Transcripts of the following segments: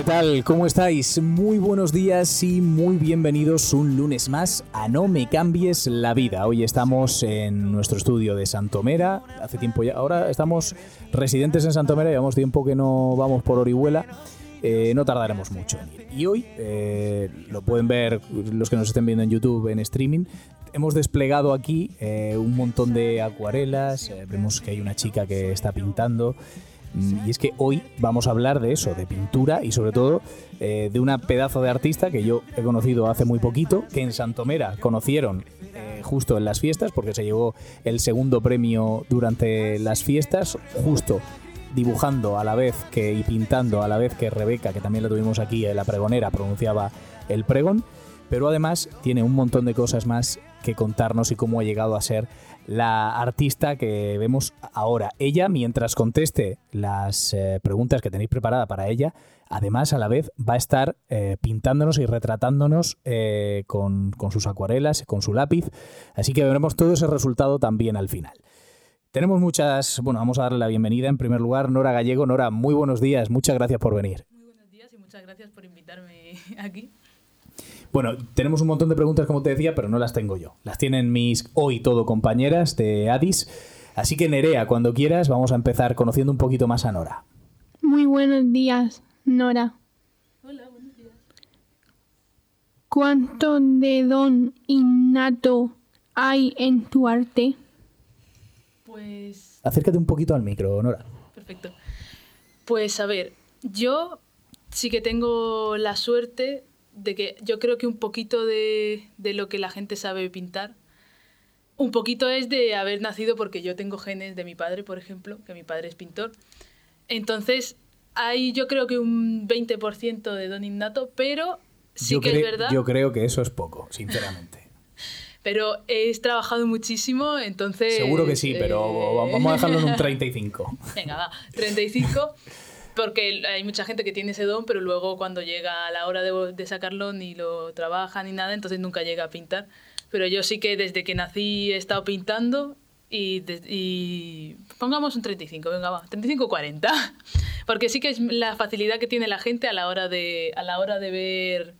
¿Qué tal? ¿Cómo estáis? Muy buenos días y muy bienvenidos un lunes más a No me cambies la vida. Hoy estamos en nuestro estudio de Santomera. Hace tiempo ya, ahora estamos residentes en Santomera, llevamos tiempo que no vamos por Orihuela. Eh, no tardaremos mucho en ir. Y hoy, eh, lo pueden ver los que nos estén viendo en YouTube, en streaming, hemos desplegado aquí eh, un montón de acuarelas, eh, vemos que hay una chica que está pintando. Y es que hoy vamos a hablar de eso, de pintura y sobre todo eh, de una pedazo de artista que yo he conocido hace muy poquito, que en Santomera conocieron eh, justo en las fiestas, porque se llevó el segundo premio durante las fiestas, justo dibujando a la vez que y pintando a la vez que Rebeca, que también la tuvimos aquí, eh, la pregonera, pronunciaba el pregón, pero además tiene un montón de cosas más que contarnos y cómo ha llegado a ser la artista que vemos ahora. Ella, mientras conteste las eh, preguntas que tenéis preparada para ella, además a la vez va a estar eh, pintándonos y retratándonos eh, con, con sus acuarelas, con su lápiz. Así que veremos todo ese resultado también al final. Tenemos muchas, bueno, vamos a darle la bienvenida en primer lugar, Nora Gallego. Nora, muy buenos días, muchas gracias por venir. Muy buenos días y muchas gracias por invitarme aquí. Bueno, tenemos un montón de preguntas, como te decía, pero no las tengo yo. Las tienen mis hoy todo compañeras de Addis. Así que Nerea, cuando quieras, vamos a empezar conociendo un poquito más a Nora. Muy buenos días, Nora. Hola, buenos días. ¿Cuánto de don innato hay en tu arte? Pues Acércate un poquito al micro, Nora. perfecto. Pues a ver, yo sí que tengo la suerte de que yo creo que un poquito de, de lo que la gente sabe pintar, un poquito es de haber nacido porque yo tengo genes de mi padre, por ejemplo, que mi padre es pintor. Entonces, hay yo creo que un 20% de don innato, pero sí yo, que es verdad. yo creo que eso es poco, sinceramente. Pero he trabajado muchísimo, entonces... Seguro que sí, pero eh, vamos a dejarlo en un 35. Venga, va, 35. Porque hay mucha gente que tiene ese don, pero luego cuando llega a la hora de, de sacarlo ni lo trabaja ni nada, entonces nunca llega a pintar. Pero yo sí que desde que nací he estado pintando y, y pongamos un 35, venga, va, 35-40. Porque sí que es la facilidad que tiene la gente a la hora de, a la hora de ver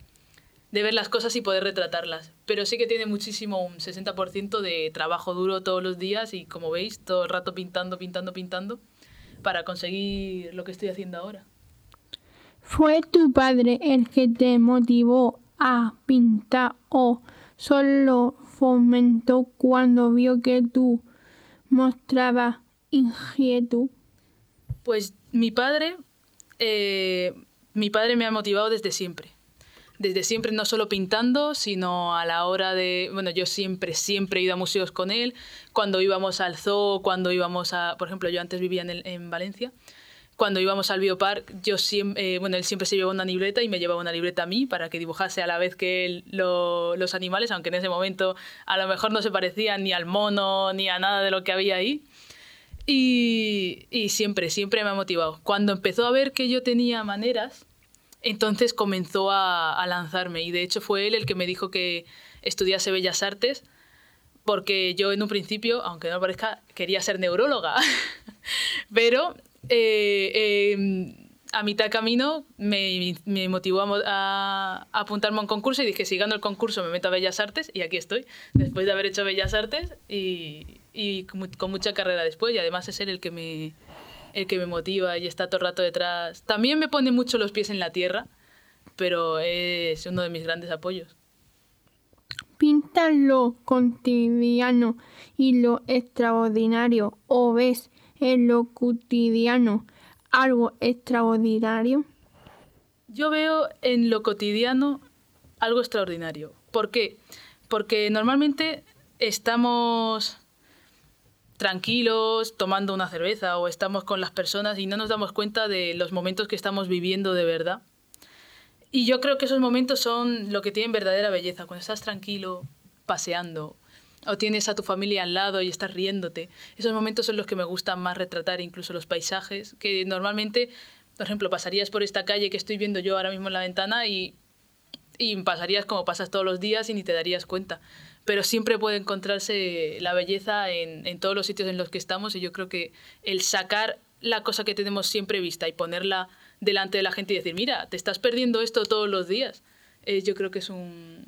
de ver las cosas y poder retratarlas. Pero sí que tiene muchísimo, un 60% de trabajo duro todos los días y como veis, todo el rato pintando, pintando, pintando para conseguir lo que estoy haciendo ahora. ¿Fue tu padre el que te motivó a pintar o solo fomentó cuando vio que tú mostrabas inquietud? Pues mi padre, eh, mi padre me ha motivado desde siempre. Desde siempre, no solo pintando, sino a la hora de... Bueno, yo siempre, siempre he ido a museos con él. Cuando íbamos al zoo, cuando íbamos a... Por ejemplo, yo antes vivía en, el- en Valencia. Cuando íbamos al biopark, yo siempre, bueno, él siempre se llevaba una libreta y me llevaba una libreta a mí para que dibujase a la vez que él lo- los animales, aunque en ese momento a lo mejor no se parecían ni al mono ni a nada de lo que había ahí. Y, y siempre, siempre me ha motivado. Cuando empezó a ver que yo tenía maneras, entonces comenzó a, a lanzarme. Y de hecho fue él el que me dijo que estudiase Bellas Artes, porque yo en un principio, aunque no parezca, quería ser neuróloga. Pero eh, eh, a mitad camino me, me motivó a, apuntarme a un concurso y dije, si gano el concurso me meto a Bellas Artes y aquí estoy, después de haber hecho Bellas Artes y, y con mucha carrera después y además es él el que me, el que me motiva y está todo el rato detrás. También me pone mucho los pies en la tierra, pero es uno de mis grandes apoyos. ¿Pintas lo cotidiano y lo extraordinario o ves en lo cotidiano algo extraordinario? Yo veo en lo cotidiano algo extraordinario. ¿Por qué? Porque normalmente estamos tranquilos, tomando una cerveza o estamos con las personas y no nos damos cuenta de los momentos que estamos viviendo de verdad. Y yo creo que esos momentos son lo que tienen verdadera belleza, cuando estás tranquilo, paseando, o tienes a tu familia al lado y estás riéndote. Esos momentos son los que me gustan más retratar, incluso los paisajes, que normalmente, por ejemplo, pasarías por esta calle que estoy viendo yo ahora mismo en la ventana y, y pasarías como pasas todos los días y ni te darías cuenta. Pero siempre puede encontrarse la belleza en, en todos los sitios en los que estamos y yo creo que el sacar la cosa que tenemos siempre vista y ponerla delante de la gente y decir, mira, te estás perdiendo esto todos los días. Eh, yo creo que es un,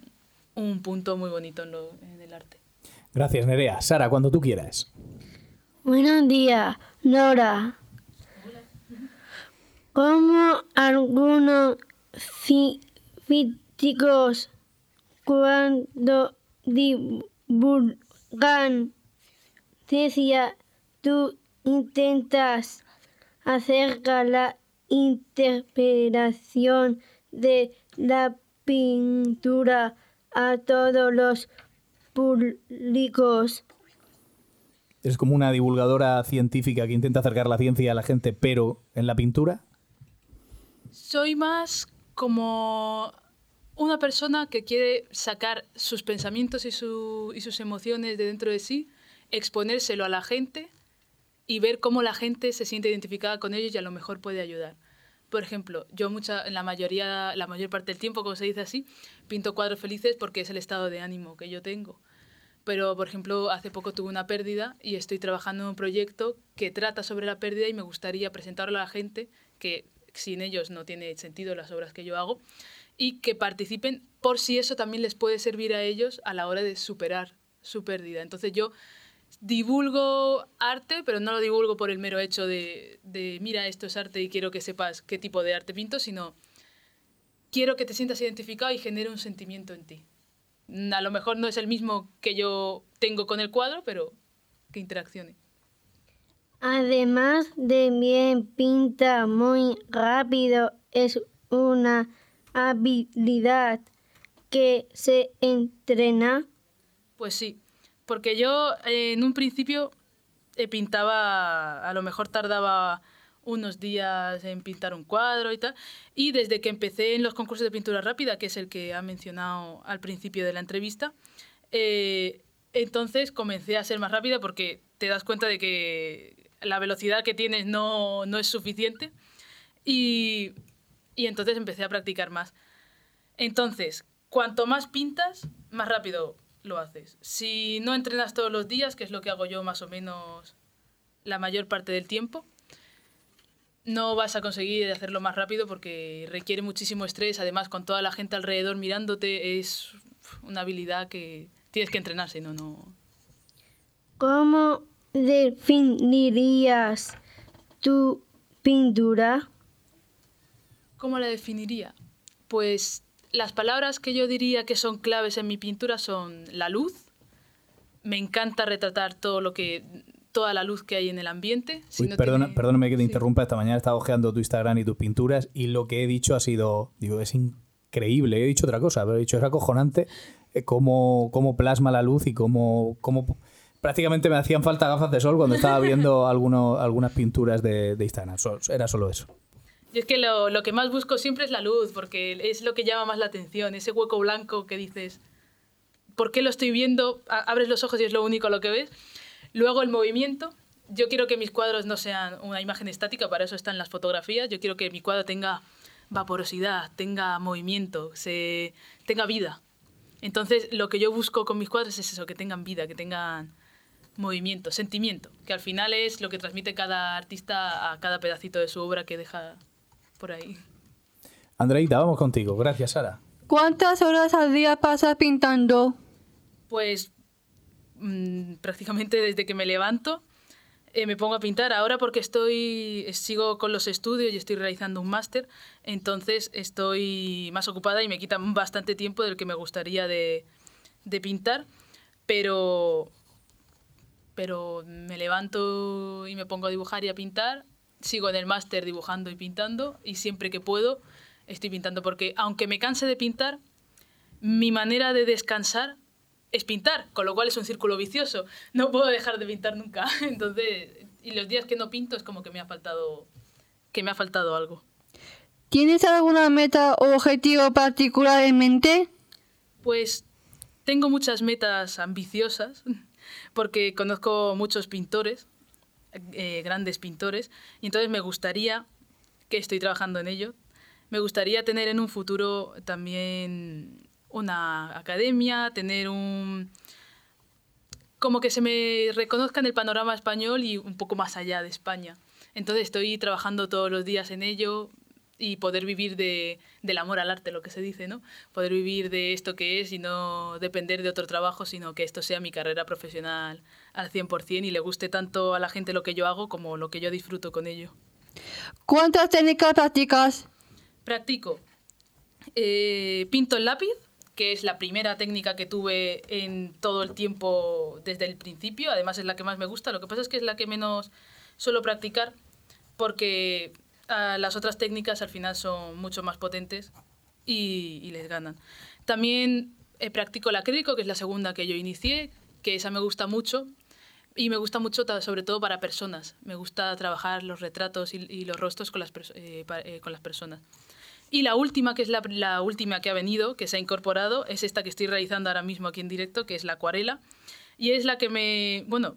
un punto muy bonito en, lo, en, el arte. Gracias, Nerea. Sara, cuando tú quieras. Buenos días, Nora. Como algunos críticos cuando divulgan ciencia, tú intentas acercar la interpretación de la pintura a todos los públicos. ¿Es como una divulgadora científica que intenta acercar la ciencia a la gente, pero en la pintura? Soy más como una persona que quiere sacar sus pensamientos y, su, y sus emociones de dentro de sí, exponérselo a la gente y ver cómo la gente se siente identificada con ellos y a lo mejor puede ayudar. Por ejemplo, yo mucha, la mayoría, la mayor parte del tiempo, como se dice así, pinto cuadros felices porque es el estado de ánimo que yo tengo. Pero, por ejemplo, hace poco tuve una pérdida y estoy trabajando en un proyecto que trata sobre la pérdida y me gustaría presentarlo a la gente, que sin ellos no tiene sentido las obras que yo hago, y que participen por si eso también les puede servir a ellos a la hora de superar su pérdida. Entonces yo divulgo arte, pero no lo divulgo por el mero hecho de, de, mira, esto es arte y quiero que sepas qué tipo de arte pinto, sino quiero que te sientas identificado y genere un sentimiento en ti. A lo mejor no es el mismo que yo tengo con el cuadro, pero que interaccione. Además de bien pinta muy rápido, es una habilidad que se entrena. Pues sí, porque yo eh, en un principio eh, pintaba, a lo mejor tardaba unos días en pintar un cuadro y tal, y desde que empecé en los concursos de pintura rápida, que es el que ha mencionado al principio de la entrevista, eh, entonces comencé a ser más rápida porque te das cuenta de que la velocidad que tienes no, no es suficiente y, y entonces empecé a practicar más. Entonces, cuanto más pintas, más rápido lo haces. Si no entrenas todos los días, que es lo que hago yo más o menos la mayor parte del tiempo, no vas a conseguir hacerlo más rápido porque requiere muchísimo estrés. Además, con toda la gente alrededor mirándote, es una habilidad que tienes que entrenar, si no, no. ¿Cómo definirías tu pintura? ¿Cómo la definiría? Pues las palabras que yo diría que son claves en mi pintura son la luz. Me encanta retratar todo lo que toda la luz que hay en el ambiente. Si Uy, no perdona, tiene... Perdóname que te sí. interrumpa. Esta mañana he estado ojeando tu Instagram y tus pinturas y lo que he dicho ha sido, digo, es increíble. He dicho otra cosa, pero he dicho es acojonante eh, cómo, cómo plasma la luz y cómo, cómo prácticamente me hacían falta gafas de sol cuando estaba viendo algunas pinturas de, de Instagram. Era solo eso. Y es que lo, lo, que más busco siempre es la luz, porque es lo que llama más la atención, ese hueco blanco que dices, ¿por qué lo estoy viendo? Abres los ojos y es lo único lo que ves. Luego el movimiento. Yo quiero que mis cuadros no sean una imagen estática, para eso están las fotografías. Yo quiero que mi cuadro tenga vaporosidad, tenga movimiento, se, tenga vida. Entonces, lo que yo busco con mis cuadros es eso, que tengan vida, que tengan movimiento, sentimiento, que al final es lo que transmite cada artista a cada pedacito de su obra que deja por ahí. Andreita, vamos contigo. Gracias, Sara. ¿Cuántas horas al día pasas pintando? Pues mmm, prácticamente desde que me levanto eh, me pongo a pintar. Ahora porque estoy sigo con los estudios y estoy realizando un máster, entonces estoy más ocupada y me quita bastante tiempo del que me gustaría de, de pintar, pero pero me levanto y me pongo a dibujar y a pintar sigo en el máster dibujando y pintando y siempre que puedo estoy pintando porque aunque me canse de pintar, mi manera de descansar es pintar, con lo cual es un círculo vicioso. No puedo dejar de pintar nunca. Entonces, y los días que no pinto es como que me ha faltado, que me ha faltado algo. ¿Tienes alguna meta o objetivo particular en mente? Pues tengo muchas metas ambiciosas, porque conozco muchos pintores, eh, grandes pintores, y entonces me gustaría, que estoy trabajando en ello, me gustaría tener en un futuro también una academia, tener un... como que se me reconozca en el panorama español y un poco más allá de España. Entonces estoy trabajando todos los días en ello y poder vivir de, del amor al arte, lo que se dice, ¿no? Poder vivir de esto que es y no depender de otro trabajo, sino que esto sea mi carrera profesional al 100% y le guste tanto a la gente lo que yo hago como lo que yo disfruto con ello. ¿Cuántas técnicas practicas? Practico. Eh, pinto el lápiz, que es la primera técnica que tuve en todo el tiempo desde el principio. Además es la que más me gusta. Lo que pasa es que es la que menos suelo practicar porque ah, las otras técnicas al final son mucho más potentes y, les ganan. También eh, practico el acrílico, que es la segunda que yo inicié, que esa me gusta mucho. Y me gusta mucho sobre todo para personas. Me gusta trabajar los retratos y, los rostros con las, eh, eh, con las personas. Y la última, que es la, la última que ha venido, que se ha incorporado, es esta que estoy realizando ahora mismo aquí en directo, que es la acuarela. Y es la que me... Bueno,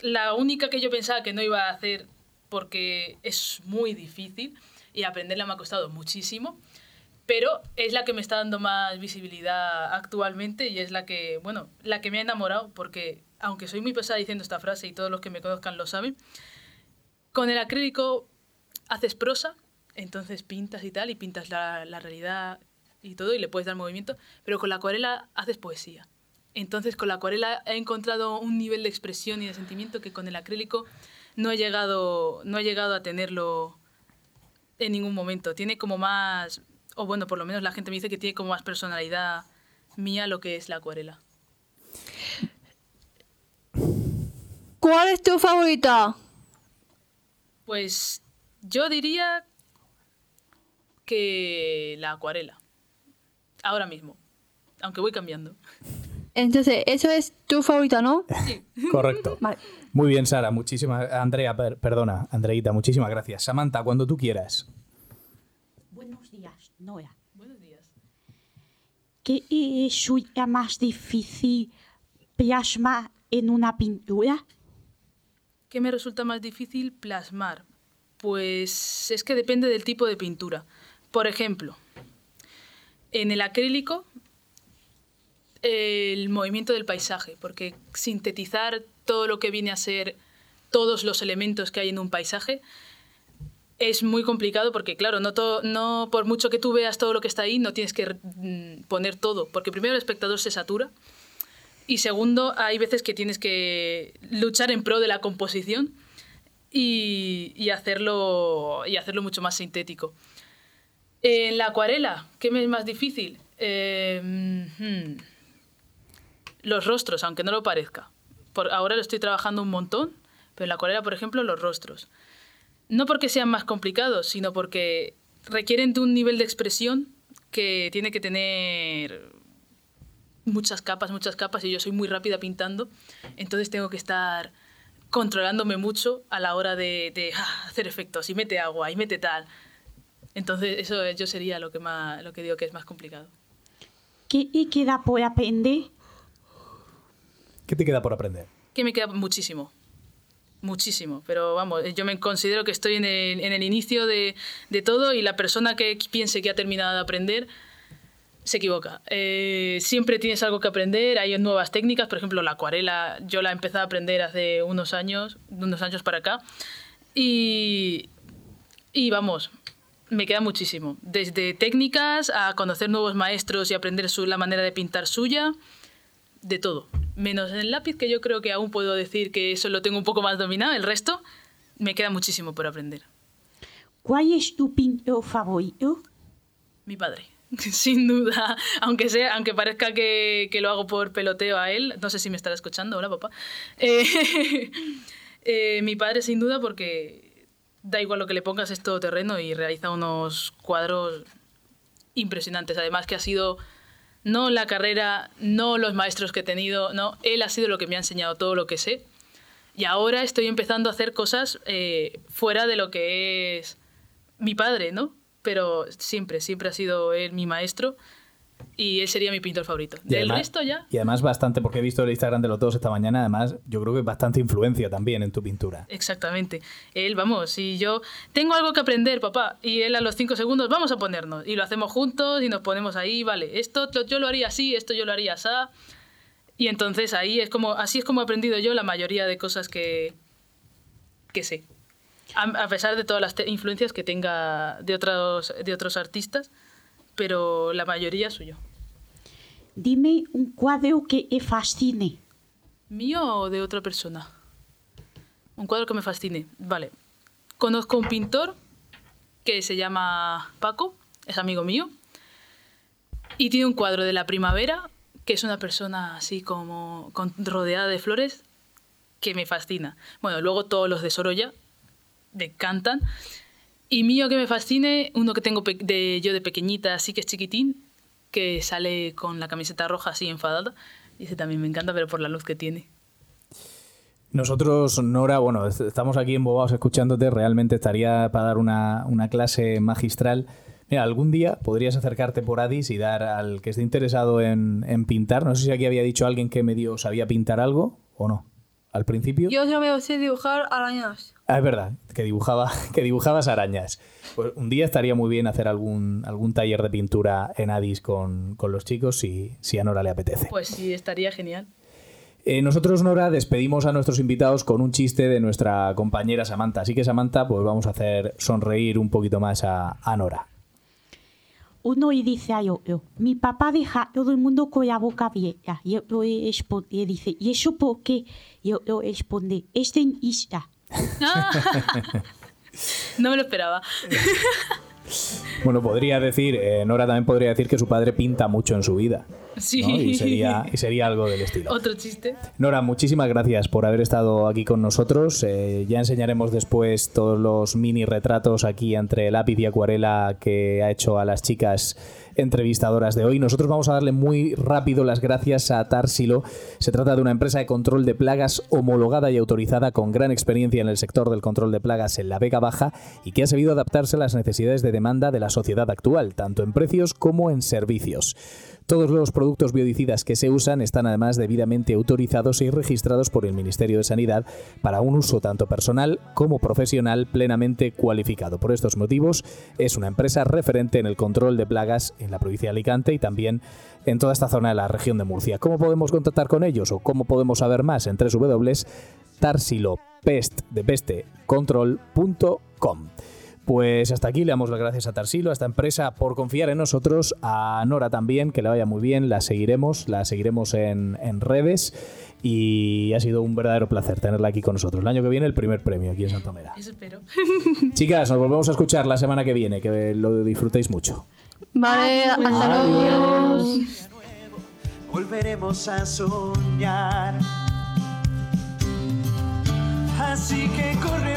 la única que yo pensaba que no iba a hacer porque es muy difícil y aprenderla me ha costado muchísimo. Pero es la que me está dando más visibilidad actualmente y es la que, bueno, la que me ha enamorado porque, aunque soy muy pesada diciendo esta frase y todos los que me conozcan lo saben, con el acrílico haces prosa, entonces pintas y tal, y pintas la, la realidad y todo, y le puedes dar movimiento, pero con la acuarela haces poesía. Entonces con la acuarela he encontrado un nivel de expresión y de sentimiento que con el acrílico no he llegado, no he llegado a tenerlo en ningún momento. Tiene como más, o bueno, por lo menos la gente me dice que tiene como más personalidad mía lo que es la acuarela. ¿Cuál es tu favorita? Pues yo diría que la acuarela. Ahora mismo. Aunque voy cambiando. Entonces, eso es tu favorita, ¿no? Correcto. Vale. Muy bien, Sara. Muchísimas. Andrea, per- perdona, Andreita, muchísimas gracias. Samantha, cuando tú quieras. Buenos días, Nora. Buenos días. ¿Qué es lo más difícil plasmar en una pintura? ¿Qué me resulta más difícil plasmar? Pues es que depende del tipo de pintura. Por ejemplo, en el acrílico, el movimiento del paisaje, porque sintetizar todo lo que viene a ser todos los elementos que hay en un paisaje es muy complicado porque, claro, no, no por mucho que tú veas todo lo que está ahí, no tienes que mm, poner todo, porque primero el espectador se satura y segundo, hay veces que tienes que luchar en pro de la composición y, hacerlo, y hacerlo mucho más sintético. En la acuarela, ¿qué me es más difícil? Eh, hmm, los rostros, aunque no lo parezca. Por, ahora lo estoy trabajando un montón, pero en la acuarela, por ejemplo, los rostros. No porque sean más complicados, sino porque requieren de un nivel de expresión que tiene que tener muchas capas, muchas capas, y yo soy muy rápida pintando, entonces tengo que estar controlándome mucho a la hora de, ah, hacer efectos, y mete agua, y mete tal. Entonces eso yo sería lo que, más, lo que digo que es más complicado. ¿Qué queda por aprender? ¿Qué te queda por aprender? Que me queda muchísimo, muchísimo, pero vamos, yo me considero que estoy en el, inicio de, todo y la persona que piense que ha terminado de aprender se equivoca. Eh, siempre tienes algo que aprender, hay nuevas técnicas, por ejemplo la acuarela, yo la empecé a aprender hace unos años, unos años para acá, y, y vamos, me queda muchísimo. Desde técnicas a conocer nuevos maestros y aprender la manera de pintar suya, de todo. Menos en el lápiz, que yo creo que aún puedo decir que eso lo tengo un poco más dominado, el resto me queda muchísimo por aprender. ¿Cuál es tu pintor favorito? Mi padre, sin duda, aunque sea, aunque parezca que, que lo hago por peloteo a él, no sé si me estará escuchando, hola papá. Eh, eh, mi padre sin duda porque da igual lo que le pongas es todo terreno y realiza unos cuadros impresionantes. Además que ha sido No la carrera, no los maestros que he tenido, no, él ha sido lo que me ha enseñado todo lo que sé. Y ahora estoy empezando a hacer cosas eh, fuera de lo que es mi padre, ¿no? Pero siempre, siempre ha sido él mi maestro y él sería mi pintor favorito. Y Del además- resto ya, Y además bastante, porque he visto el Instagram de los dos esta mañana, además yo creo que bastante influencia también en tu pintura. exactamente. Él, vamos, si yo tengo algo que aprender, papá, y él a los cinco segundos, vamos a ponernos. Y lo hacemos juntos y nos ponemos ahí, vale, esto yo lo haría así, esto yo lo haría así. Y entonces ahí es como, así es como he aprendido yo la mayoría de cosas que, que sé. A, a pesar de todas las influencias que tenga de otros, de otros artistas, pero la mayoría suyo. Dime un cuadro que te fascine. ¿Mío o de otra persona? Un cuadro que me fascine. Vale. Conozco un pintor que se llama Paco, es amigo mío, y tiene un cuadro de la primavera, que es una persona así como con- rodeada de flores, que me fascina. Bueno, luego todos los de Sorolla me encantan. Y mío que me fascine, uno que tengo de, yo de pequeñita, así que es chiquitín, que sale con la camiseta roja así enfadada. Y ese también me encanta, pero por la luz que tiene. Nosotros, Nora, bueno, est- estamos aquí embobados escuchándote, realmente estaría para dar una, una clase magistral. Mira, algún día podrías acercarte por Addis y dar al que esté interesado en, en pintar. No sé si aquí había dicho alguien que medio sabía pintar algo o no. Al principio. Yo solo sé dibujar arañas. Ah, es verdad, que dibujaba, que dibujabas arañas. Pues un día estaría muy bien hacer algún, algún taller de pintura en Addis con, con los chicos si, si a Nora le apetece. Pues sí, estaría genial. Eh, nosotros, Nora, despedimos a nuestros invitados con un chiste de nuestra compañera Samantha. Así que, Samantha, pues vamos a hacer sonreír un poquito más a, a Nora. Uno y dice a yo, yo, mi papá deja a todo el mundo con la boca abierta. Y yo, y dice, ¿y eso por qué? Y yo, yo responde, es dentista. No me lo esperaba. Bueno, podría decir, eh, Nora también podría decir que su padre pinta mucho en su vida. Sí. ¿no? Y, sería, y sería algo del estilo. Otro chiste. Nora, muchísimas gracias por haber estado aquí con nosotros. Eh, ya enseñaremos después todos los mini retratos aquí entre lápiz y acuarela que ha hecho a las chicas entrevistadoras de hoy. Nosotros vamos a darle muy rápido las gracias a Tarsilo. Se trata de una empresa de control de plagas homologada y autorizada con gran experiencia en el sector del control de plagas en la Vega Baja y que ha sabido adaptarse a las necesidades de demanda de la sociedad actual, tanto en precios como en servicios. Todos los productos biodicidas que se usan están además debidamente autorizados y registrados por el Ministerio de Sanidad para un uso tanto personal como profesional plenamente cualificado. Por estos motivos, es una empresa referente en el control de plagas en la provincia de Alicante y también en toda esta zona de la región de Murcia. ¿Cómo podemos contactar con ellos o cómo podemos saber más en www.tarsilopestdepestecontrol.com? Pues hasta aquí le damos las gracias a Tarsilo, a esta empresa, por confiar en nosotros, a Nora también, que le vaya muy bien, la seguiremos, la seguiremos en, en redes y ha sido un verdadero placer tenerla aquí con nosotros. El año que viene el primer premio aquí en Santomera. Eso espero. Chicas, nos volvemos a escuchar la semana que viene, que lo disfrutéis mucho. Vale, hasta luego. volveremos a soñar. Así que corre,